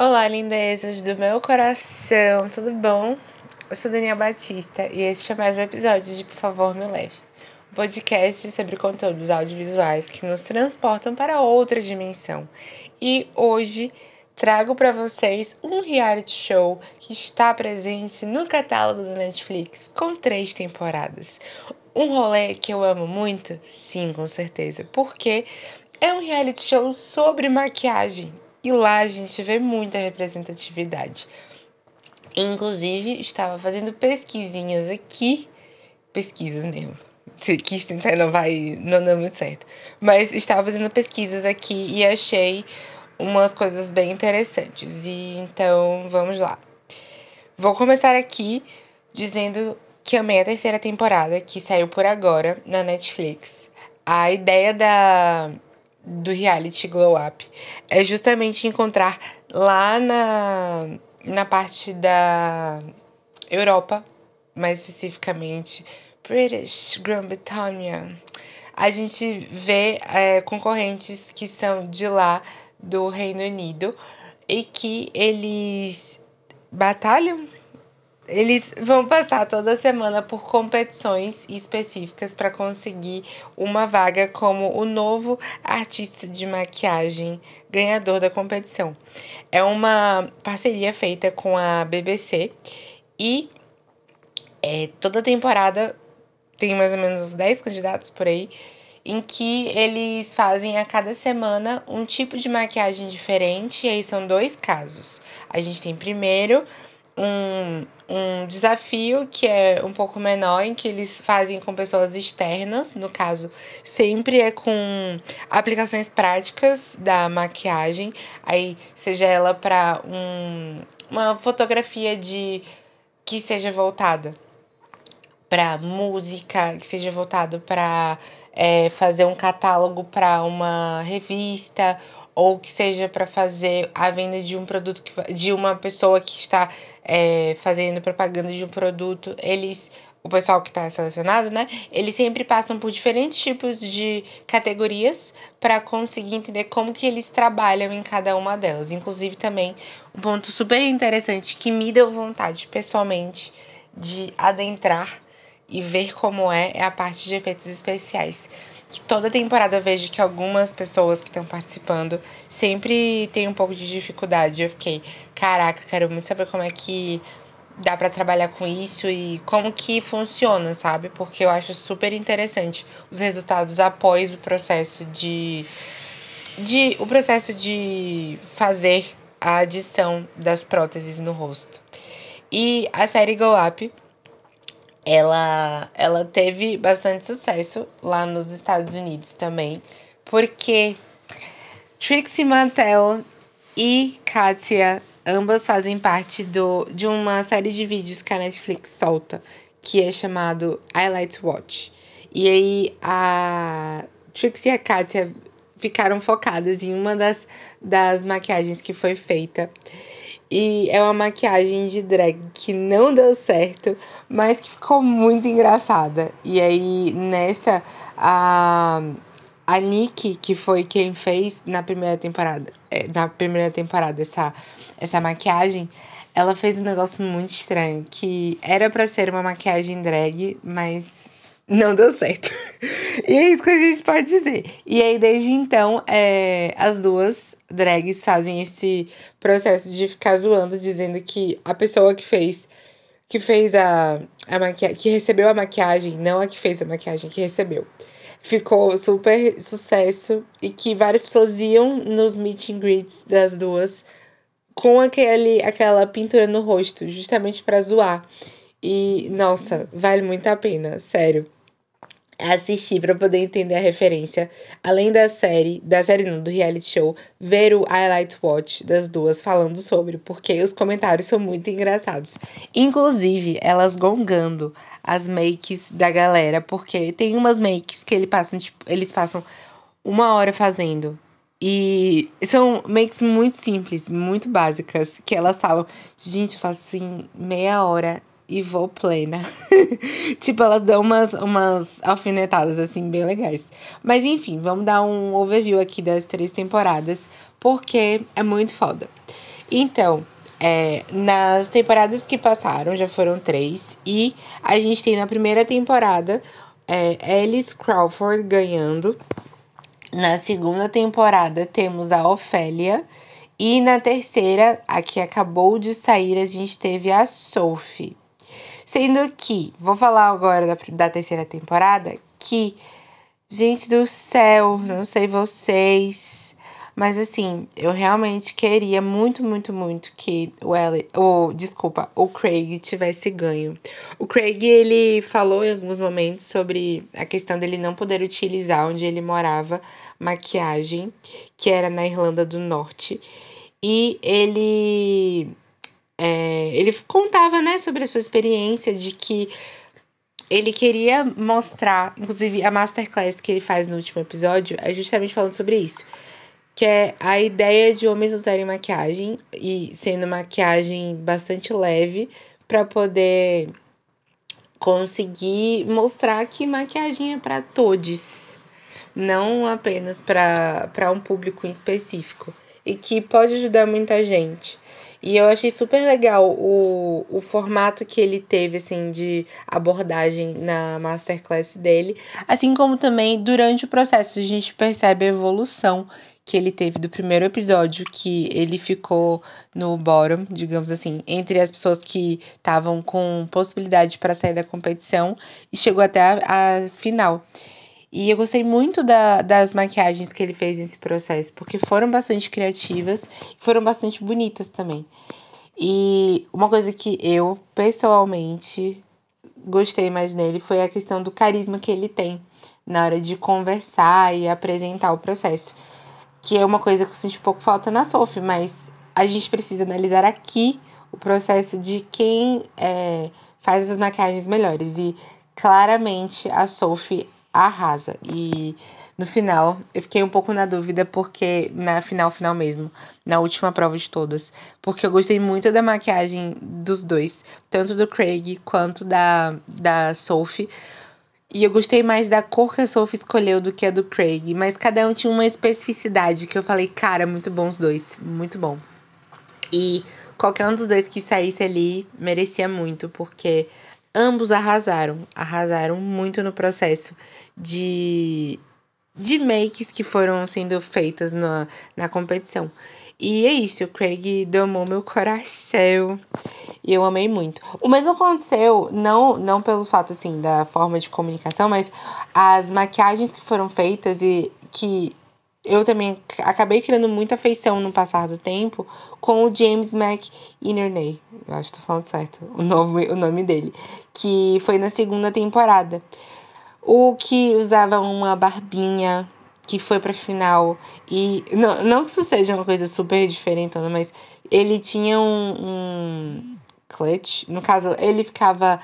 Olá, lindezas do meu coração, tudo bom? Eu sou Daniel Batista e este é mais um episódio de Por Favor Me Leve, um podcast sobre conteúdos audiovisuais que nos transportam para outra dimensão. E hoje trago para vocês um reality show que está presente no catálogo do Netflix com três temporadas. Um rolê que eu amo muito? Sim, com certeza, porque é um reality show sobre maquiagem e lá a gente vê muita representatividade. Inclusive, estava fazendo pesquisinhas aqui, pesquisas mesmo. Quis tentar não vai, não deu muito certo. Mas estava fazendo pesquisas aqui e achei umas coisas bem interessantes. E então, vamos lá. Vou começar aqui dizendo que amei a terceira temporada, que saiu por agora na Netflix. A ideia da do reality Glow Up é justamente encontrar lá na, na parte da Europa, mais especificamente British Grã-Bretanha, a gente vê é, concorrentes que são de lá do Reino Unido e que eles batalham eles vão passar toda semana por competições específicas para conseguir uma vaga como o novo artista de maquiagem ganhador da competição. É uma parceria feita com a BBC e é, toda temporada tem mais ou menos uns 10 candidatos por aí, em que eles fazem a cada semana um tipo de maquiagem diferente, e aí são dois casos. A gente tem primeiro um, um desafio que é um pouco menor, em que eles fazem com pessoas externas, no caso, sempre é com aplicações práticas da maquiagem, aí seja ela para um, uma fotografia de que seja voltada para música, que seja voltado para é, fazer um catálogo para uma revista ou que seja para fazer a venda de um produto que, de uma pessoa que está é, fazendo propaganda de um produto, eles o pessoal que está selecionado, né? Eles sempre passam por diferentes tipos de categorias para conseguir entender como que eles trabalham em cada uma delas. Inclusive também um ponto super interessante que me deu vontade pessoalmente de adentrar e ver como é é a parte de efeitos especiais que toda temporada eu vejo que algumas pessoas que estão participando sempre tem um pouco de dificuldade. Eu fiquei, caraca, quero muito saber como é que dá para trabalhar com isso e como que funciona, sabe? Porque eu acho super interessante os resultados após o processo de de o processo de fazer a adição das próteses no rosto. E a série Go Up ela, ela teve bastante sucesso lá nos Estados Unidos também, porque Trixie Mattel e Katia ambas fazem parte do, de uma série de vídeos que a Netflix solta, que é chamado Highlight Watch. E aí a Trixie e a Katia ficaram focadas em uma das, das maquiagens que foi feita. E é uma maquiagem de drag que não deu certo, mas que ficou muito engraçada. E aí, nessa, a, a Nick, que foi quem fez na primeira temporada, é, na primeira temporada essa, essa maquiagem, ela fez um negócio muito estranho, que era para ser uma maquiagem drag, mas não deu certo. e é isso que a gente pode dizer. E aí, desde então, é, as duas drags fazem esse processo de ficar zoando, dizendo que a pessoa que fez que fez a, a maquiagem, que recebeu a maquiagem, não a que fez a maquiagem, que recebeu. Ficou super sucesso e que várias pessoas iam nos meet and greets das duas com aquele, aquela pintura no rosto, justamente para zoar. E, nossa, vale muito a pena, sério assistir para poder entender a referência, além da série, da série não, do reality show, ver o highlight watch das duas falando sobre, porque os comentários são muito engraçados. Inclusive, elas gongando as makes da galera, porque tem umas makes que eles passam, tipo, eles passam uma hora fazendo. E são makes muito simples, muito básicas, que elas falam, gente, eu faço em meia hora e vou plena. tipo, elas dão umas, umas alfinetadas, assim, bem legais. Mas enfim, vamos dar um overview aqui das três temporadas, porque é muito foda. Então, é, nas temporadas que passaram, já foram três, e a gente tem na primeira temporada é, Alice Crawford ganhando. Na segunda temporada temos a Ofélia. E na terceira, a que acabou de sair, a gente teve a Sophie. Sendo que, vou falar agora da, da terceira temporada, que, gente do céu, não sei vocês, mas assim, eu realmente queria muito, muito, muito que o Ellie, o desculpa, o Craig tivesse ganho. O Craig, ele falou em alguns momentos sobre a questão dele não poder utilizar onde ele morava maquiagem, que era na Irlanda do Norte. E ele é, ele contava, né, sobre a sua experiência de que ele queria mostrar, inclusive a masterclass que ele faz no último episódio é justamente falando sobre isso que é a ideia de homens usarem maquiagem e sendo maquiagem bastante leve para poder conseguir mostrar que maquiagem é para todos, não apenas para um público em específico e que pode ajudar muita gente. E eu achei super legal o, o formato que ele teve, assim, de abordagem na masterclass dele. Assim como também durante o processo a gente percebe a evolução que ele teve do primeiro episódio, que ele ficou no bottom, digamos assim, entre as pessoas que estavam com possibilidade para sair da competição e chegou até a, a final. E eu gostei muito da, das maquiagens que ele fez nesse processo, porque foram bastante criativas foram bastante bonitas também. E uma coisa que eu, pessoalmente, gostei mais nele foi a questão do carisma que ele tem na hora de conversar e apresentar o processo que é uma coisa que eu senti um pouco falta na Sophie, mas a gente precisa analisar aqui o processo de quem é, faz as maquiagens melhores. E claramente a Sophie arrasa. E no final, eu fiquei um pouco na dúvida, porque na final, final mesmo, na última prova de todas, porque eu gostei muito da maquiagem dos dois, tanto do Craig quanto da, da Sophie. E eu gostei mais da cor que a Sophie escolheu do que a do Craig. Mas cada um tinha uma especificidade que eu falei, cara, muito bom os dois. Muito bom. E qualquer um dos dois que saísse ali merecia muito, porque ambos arrasaram. Arrasaram muito no processo de, de makes que foram sendo feitas na, na competição. E é isso, o Craig domou meu coração. E eu amei muito. O mesmo aconteceu, não, não pelo fato, assim, da forma de comunicação, mas as maquiagens que foram feitas e que eu também acabei criando muita afeição no passar do tempo com o James McInerney. Eu acho que tô falando certo o nome, o nome dele. Que foi na segunda temporada. O que usava uma barbinha que foi pra final. E não, não que isso seja uma coisa super diferente, mas ele tinha um, um clutch. No caso, ele ficava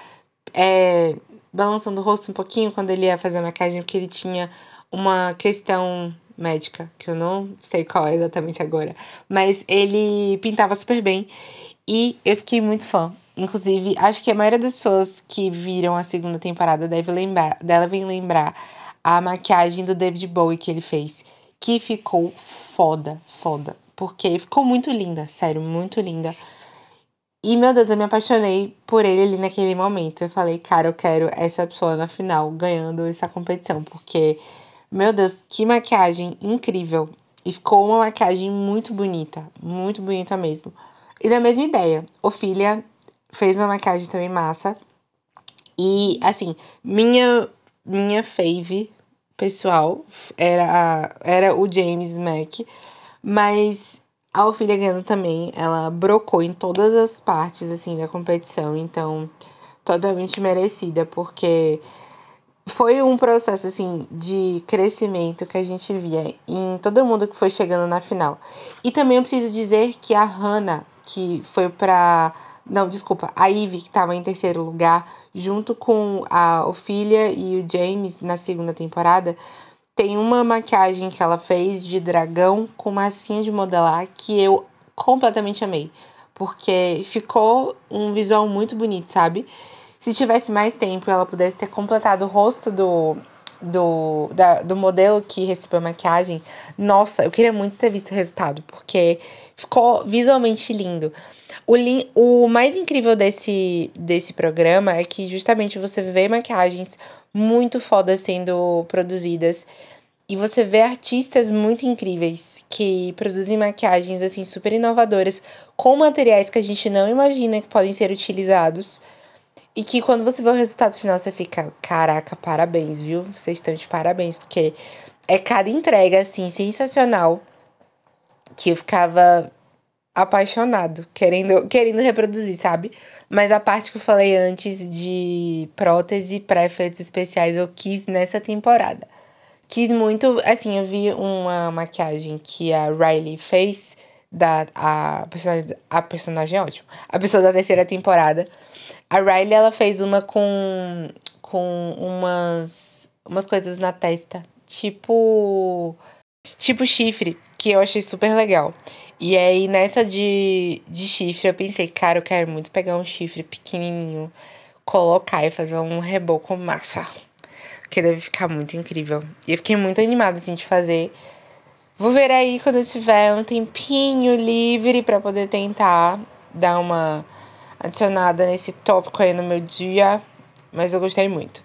é, balançando o rosto um pouquinho quando ele ia fazer a maquiagem, porque ele tinha uma questão médica, que eu não sei qual é exatamente agora. Mas ele pintava super bem e eu fiquei muito fã. Inclusive, acho que a maioria das pessoas que viram a segunda temporada deve lembrar, devem lembrar a maquiagem do David Bowie que ele fez, que ficou foda, foda. Porque ficou muito linda, sério, muito linda. E, meu Deus, eu me apaixonei por ele ali naquele momento. Eu falei, cara, eu quero essa pessoa na final, ganhando essa competição. Porque, meu Deus, que maquiagem incrível. E ficou uma maquiagem muito bonita, muito bonita mesmo. E da mesma ideia, Ofília fez uma maquiagem também massa. E, assim, minha, minha fave pessoal era, a, era o James Mack, mas a Ophelia ganhando também, ela brocou em todas as partes, assim, da competição, então, totalmente merecida, porque foi um processo, assim, de crescimento que a gente via em todo mundo que foi chegando na final. E também eu preciso dizer que a Hannah, que foi pra não, desculpa. A Ivy, que estava em terceiro lugar, junto com a Ophelia e o James na segunda temporada, tem uma maquiagem que ela fez de dragão com massinha de modelar que eu completamente amei. Porque ficou um visual muito bonito, sabe? Se tivesse mais tempo ela pudesse ter completado o rosto do, do, da, do modelo que recebeu a maquiagem, nossa, eu queria muito ter visto o resultado, porque ficou visualmente lindo. O, li, o mais incrível desse, desse programa é que justamente você vê maquiagens muito fodas sendo produzidas. E você vê artistas muito incríveis que produzem maquiagens assim super inovadoras com materiais que a gente não imagina que podem ser utilizados. E que quando você vê o resultado final, você fica, caraca, parabéns, viu? Vocês estão de parabéns, porque é cada entrega, assim, sensacional. Que eu ficava apaixonado, querendo, querendo reproduzir, sabe? Mas a parte que eu falei antes de prótese para efeitos especiais, eu quis nessa temporada. Quis muito, assim, eu vi uma maquiagem que a Riley fez, da, a, personagem, a personagem é ótima, a pessoa da terceira temporada. A Riley, ela fez uma com, com umas, umas coisas na testa, tipo, tipo chifre, que eu achei super legal. E aí, nessa de, de chifre, eu pensei, cara, eu quero muito pegar um chifre pequenininho, colocar e fazer um reboco massa. Que deve ficar muito incrível. E eu fiquei muito animada, assim, de fazer. Vou ver aí quando eu tiver um tempinho livre para poder tentar dar uma adicionada nesse tópico aí no meu dia. Mas eu gostei muito.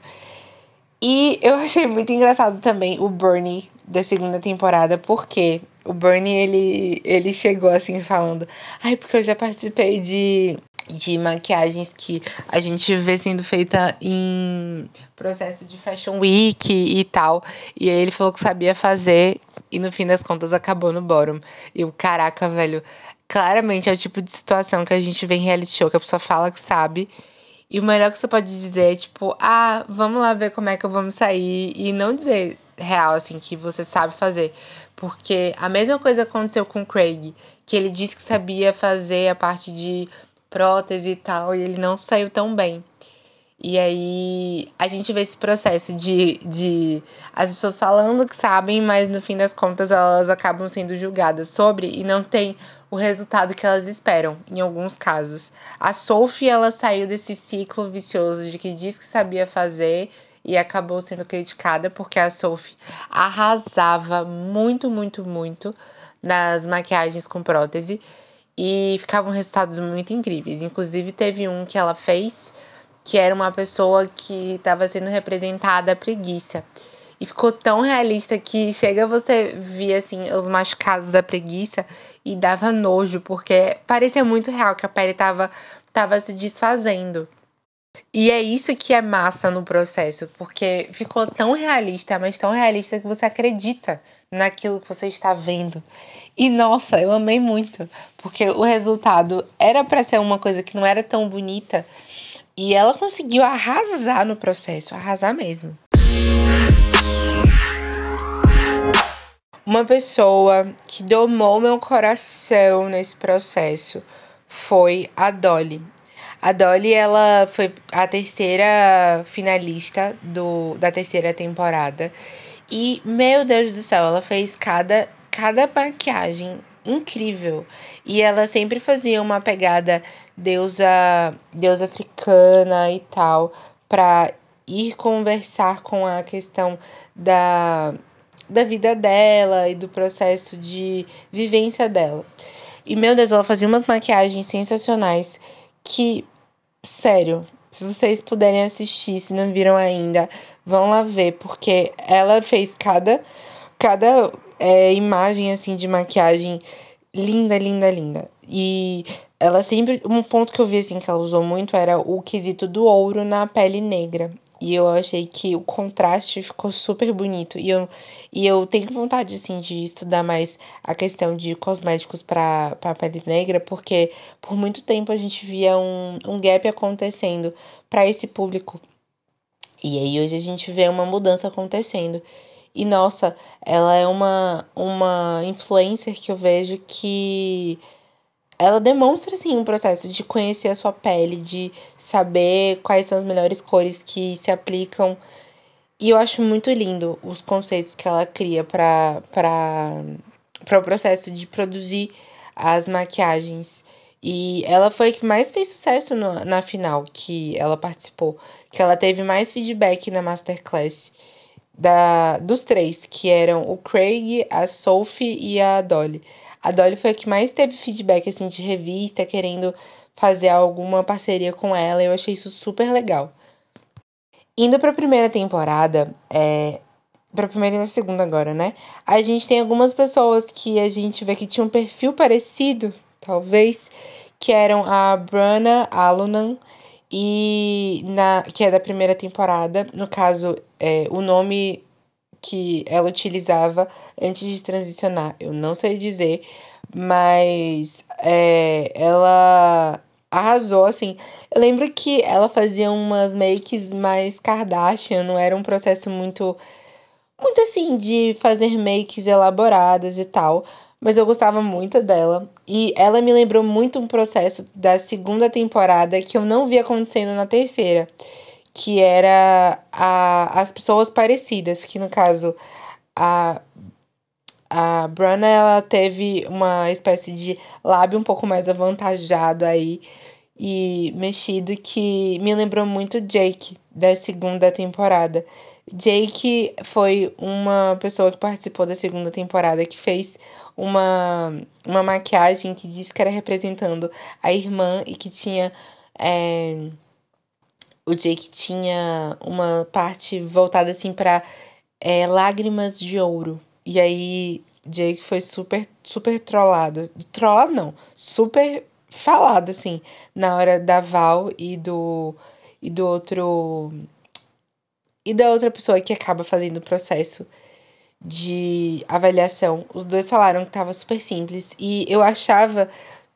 E eu achei muito engraçado também o Bernie da segunda temporada, porque o Bernie, ele, ele chegou assim falando, ai, porque eu já participei de, de maquiagens que a gente vê sendo feita em processo de Fashion Week e tal. E aí ele falou que sabia fazer e no fim das contas acabou no bottom. E o caraca, velho, claramente é o tipo de situação que a gente vê em reality show, que a pessoa fala que sabe. E o melhor que você pode dizer é, tipo, ah, vamos lá ver como é que eu vou sair. E não dizer real, assim, que você sabe fazer. Porque a mesma coisa aconteceu com o Craig, que ele disse que sabia fazer a parte de prótese e tal, e ele não saiu tão bem. E aí a gente vê esse processo de, de as pessoas falando que sabem, mas no fim das contas elas acabam sendo julgadas sobre e não tem o resultado que elas esperam, em alguns casos. A Sophie, ela saiu desse ciclo vicioso de que diz que sabia fazer e acabou sendo criticada porque a Sophie arrasava muito, muito, muito nas maquiagens com prótese e ficavam resultados muito incríveis. Inclusive, teve um que ela fez que era uma pessoa que estava sendo representada a preguiça. E ficou tão realista que chega você ver assim os machucados da preguiça e dava nojo, porque parecia muito real que a pele tava, tava se desfazendo. E é isso que é massa no processo, porque ficou tão realista, mas tão realista que você acredita naquilo que você está vendo. E nossa, eu amei muito, porque o resultado era para ser uma coisa que não era tão bonita, e ela conseguiu arrasar no processo, arrasar mesmo. Uma pessoa que domou meu coração nesse processo foi a Dolly. A Dolly, ela foi a terceira finalista do, da terceira temporada. E, meu Deus do céu, ela fez cada, cada maquiagem incrível. E ela sempre fazia uma pegada deusa, deusa africana e tal, pra ir conversar com a questão da, da vida dela e do processo de vivência dela. E, meu Deus, ela fazia umas maquiagens sensacionais que, sério, se vocês puderem assistir, se não viram ainda, vão lá ver, porque ela fez cada, cada é, imagem assim de maquiagem linda, linda, linda. E ela sempre. Um ponto que eu vi assim que ela usou muito era o quesito do ouro na pele negra. E eu achei que o contraste ficou super bonito. E eu, e eu tenho vontade, assim, de estudar mais a questão de cosméticos para pele negra, porque por muito tempo a gente via um, um gap acontecendo para esse público. E aí hoje a gente vê uma mudança acontecendo. E nossa, ela é uma, uma influencer que eu vejo que ela demonstra assim um processo de conhecer a sua pele, de saber quais são as melhores cores que se aplicam. E eu acho muito lindo os conceitos que ela cria para para para o processo de produzir as maquiagens. E ela foi a que mais fez sucesso no, na final que ela participou, que ela teve mais feedback na masterclass da, dos três, que eram o Craig, a Sophie e a Dolly. A Dolly foi a que mais teve feedback assim de revista, querendo fazer alguma parceria com ela. Eu achei isso super legal. Indo para a primeira temporada, é, para a primeira e segunda agora, né? A gente tem algumas pessoas que a gente vê que tinham um perfil parecido, talvez, que eram a Brana Alunan e na que é da primeira temporada, no caso, é, o nome que ela utilizava antes de transicionar, eu não sei dizer, mas é, ela arrasou, assim. Eu lembro que ela fazia umas makes mais Kardashian, não era um processo muito, muito assim, de fazer makes elaboradas e tal. Mas eu gostava muito dela. E ela me lembrou muito um processo da segunda temporada que eu não vi acontecendo na terceira. Que era a, as pessoas parecidas, que no caso, a a Brana, ela teve uma espécie de lábio um pouco mais avantajado aí e mexido que me lembrou muito Jake da segunda temporada. Jake foi uma pessoa que participou da segunda temporada que fez uma, uma maquiagem que disse que era representando a irmã e que tinha. É, o Jake tinha uma parte voltada assim para é, lágrimas de ouro. E aí, Jake foi super, super trollado. Trollado não, super falado, assim, na hora da Val e do. e do outro. E da outra pessoa que acaba fazendo o processo de avaliação. Os dois falaram que tava super simples. E eu achava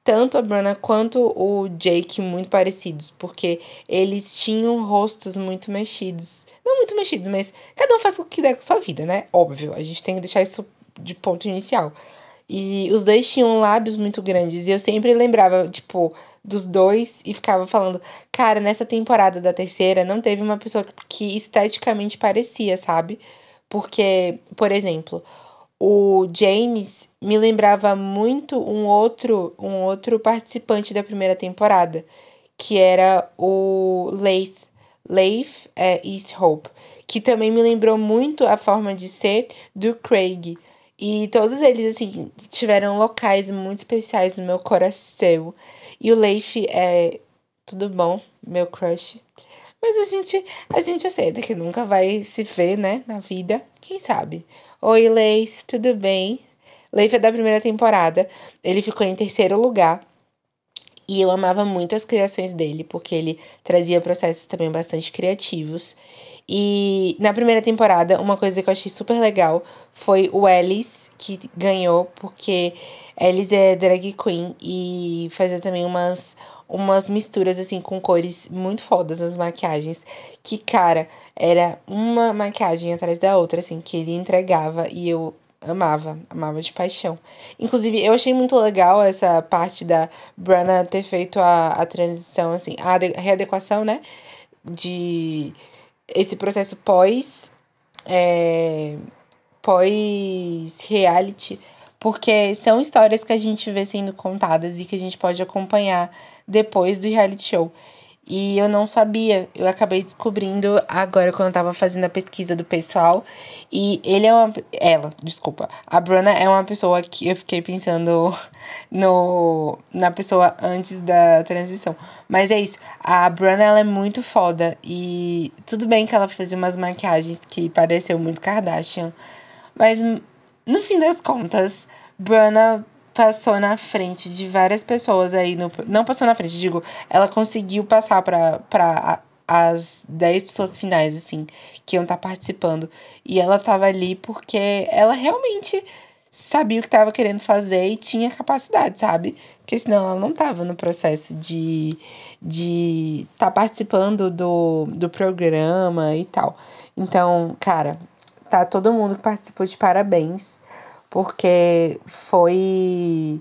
tanto a Bruna quanto o Jake muito parecidos, porque eles tinham rostos muito mexidos. Não muito mexidos, mas cada um faz o que der com sua vida, né? Óbvio, a gente tem que deixar isso de ponto inicial. E os dois tinham lábios muito grandes. E eu sempre lembrava, tipo, dos dois e ficava falando, cara, nessa temporada da terceira não teve uma pessoa que esteticamente parecia, sabe? Porque, por exemplo, o James me lembrava muito um outro, um outro participante da primeira temporada, que era o Leith, Leith é, Easthope, que também me lembrou muito a forma de ser do Craig. E todos eles, assim, tiveram locais muito especiais no meu coração. E o Leif é tudo bom, meu crush. Mas a gente, a gente aceita que nunca vai se ver, né, na vida. Quem sabe? Oi, Leif, tudo bem? Leif é da primeira temporada. Ele ficou em terceiro lugar. E eu amava muito as criações dele, porque ele trazia processos também bastante criativos. E na primeira temporada, uma coisa que eu achei super legal foi o Ellis, que ganhou, porque Ellis é drag queen e fazia também umas, umas misturas, assim, com cores muito fodas nas maquiagens. Que, cara, era uma maquiagem atrás da outra, assim, que ele entregava e eu amava, amava de paixão. Inclusive, eu achei muito legal essa parte da Brana ter feito a, a transição, assim, a readequação, né? De esse processo pós é, pós reality, porque são histórias que a gente vê sendo contadas e que a gente pode acompanhar depois do reality show. E eu não sabia, eu acabei descobrindo agora quando eu tava fazendo a pesquisa do pessoal. E ele é uma. Ela, desculpa. A Bruna é uma pessoa que eu fiquei pensando no, na pessoa antes da transição. Mas é isso. A Bruna, ela é muito foda. E tudo bem que ela fazia umas maquiagens que pareceu muito Kardashian. Mas no fim das contas, Bruna passou na frente de várias pessoas aí no. Não passou na frente, digo, ela conseguiu passar para pra as 10 pessoas finais, assim, que iam estar tá participando. E ela tava ali porque ela realmente sabia o que estava querendo fazer e tinha capacidade, sabe? Porque senão ela não tava no processo de de estar tá participando do, do programa e tal. Então, cara, tá todo mundo que participou de parabéns porque foi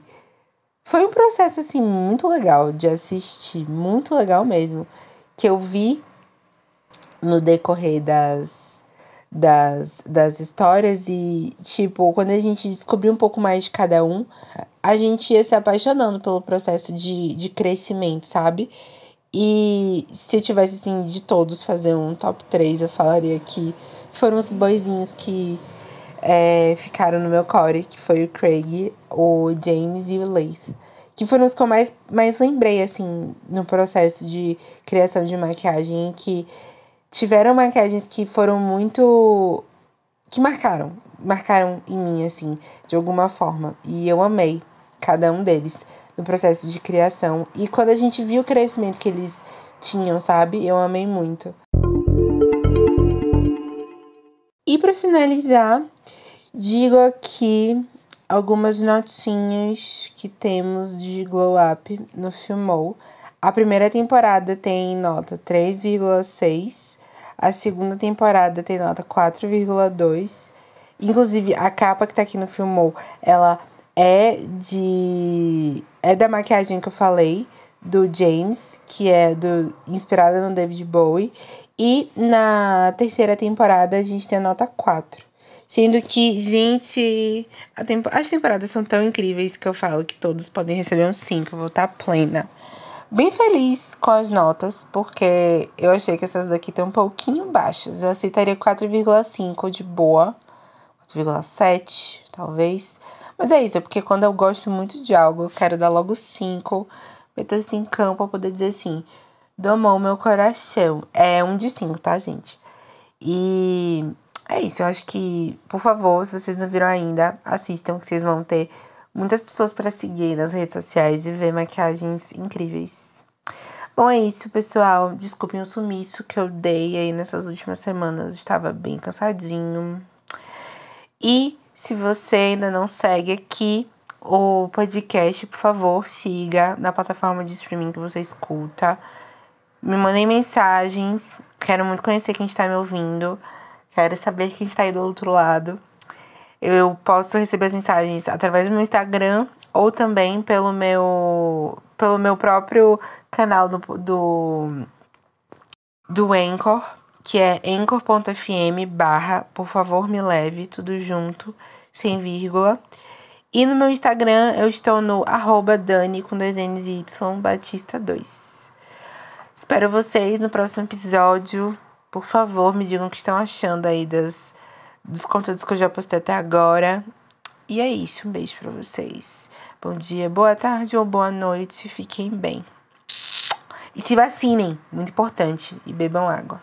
foi um processo assim muito legal de assistir, muito legal mesmo, que eu vi no decorrer das das, das histórias e tipo, quando a gente descobriu um pouco mais de cada um, a gente ia se apaixonando pelo processo de, de crescimento, sabe? E se eu tivesse assim de todos fazer um top 3, eu falaria que foram os boizinhos que é, ficaram no meu core, que foi o Craig, o James e o Leith. Que foram os que eu mais, mais lembrei, assim, no processo de criação de maquiagem, que tiveram maquiagens que foram muito. que marcaram. Marcaram em mim, assim, de alguma forma. E eu amei cada um deles no processo de criação. E quando a gente viu o crescimento que eles tinham, sabe? Eu amei muito. E para finalizar, digo aqui algumas notinhas que temos de Glow Up no Filmou. A primeira temporada tem nota 3,6, a segunda temporada tem nota 4,2. Inclusive, a capa que tá aqui no Filmou, ela é de. É da maquiagem que eu falei, do James, que é do inspirada no David Bowie. E na terceira temporada a gente tem a nota 4. Sendo que, gente, tempo... as temporadas são tão incríveis que eu falo que todos podem receber um 5. Eu vou estar plena. Bem feliz com as notas, porque eu achei que essas daqui estão um pouquinho baixas. Eu aceitaria 4,5 de boa. 4,7, talvez. Mas é isso, é porque quando eu gosto muito de algo, eu quero dar logo 5. Meter assim em campo pra poder dizer assim: domou meu coração. É um de 5, tá, gente? E é isso, eu acho que, por favor, se vocês não viram ainda, assistam, que vocês vão ter muitas pessoas para seguir nas redes sociais e ver maquiagens incríveis. Bom, é isso, pessoal. Desculpem o sumiço que eu dei aí nessas últimas semanas. Estava bem cansadinho. E se você ainda não segue aqui o podcast, por favor, siga na plataforma de streaming que você escuta. Me mandem mensagens. Quero muito conhecer quem está me ouvindo. Quero saber quem está aí do outro lado. Eu posso receber as mensagens através do meu Instagram ou também pelo meu pelo meu próprio canal do do, do Anchor que é anchor.fm barra por favor me leve, tudo junto, sem vírgula. E no meu Instagram eu estou no arroba Dani com dois N's e Y Batista 2. Espero vocês no próximo episódio. Por favor, me digam o que estão achando aí das, dos conteúdos que eu já postei até agora. E é isso, um beijo para vocês. Bom dia, boa tarde ou boa noite, fiquem bem. E se vacinem, muito importante, e bebam água.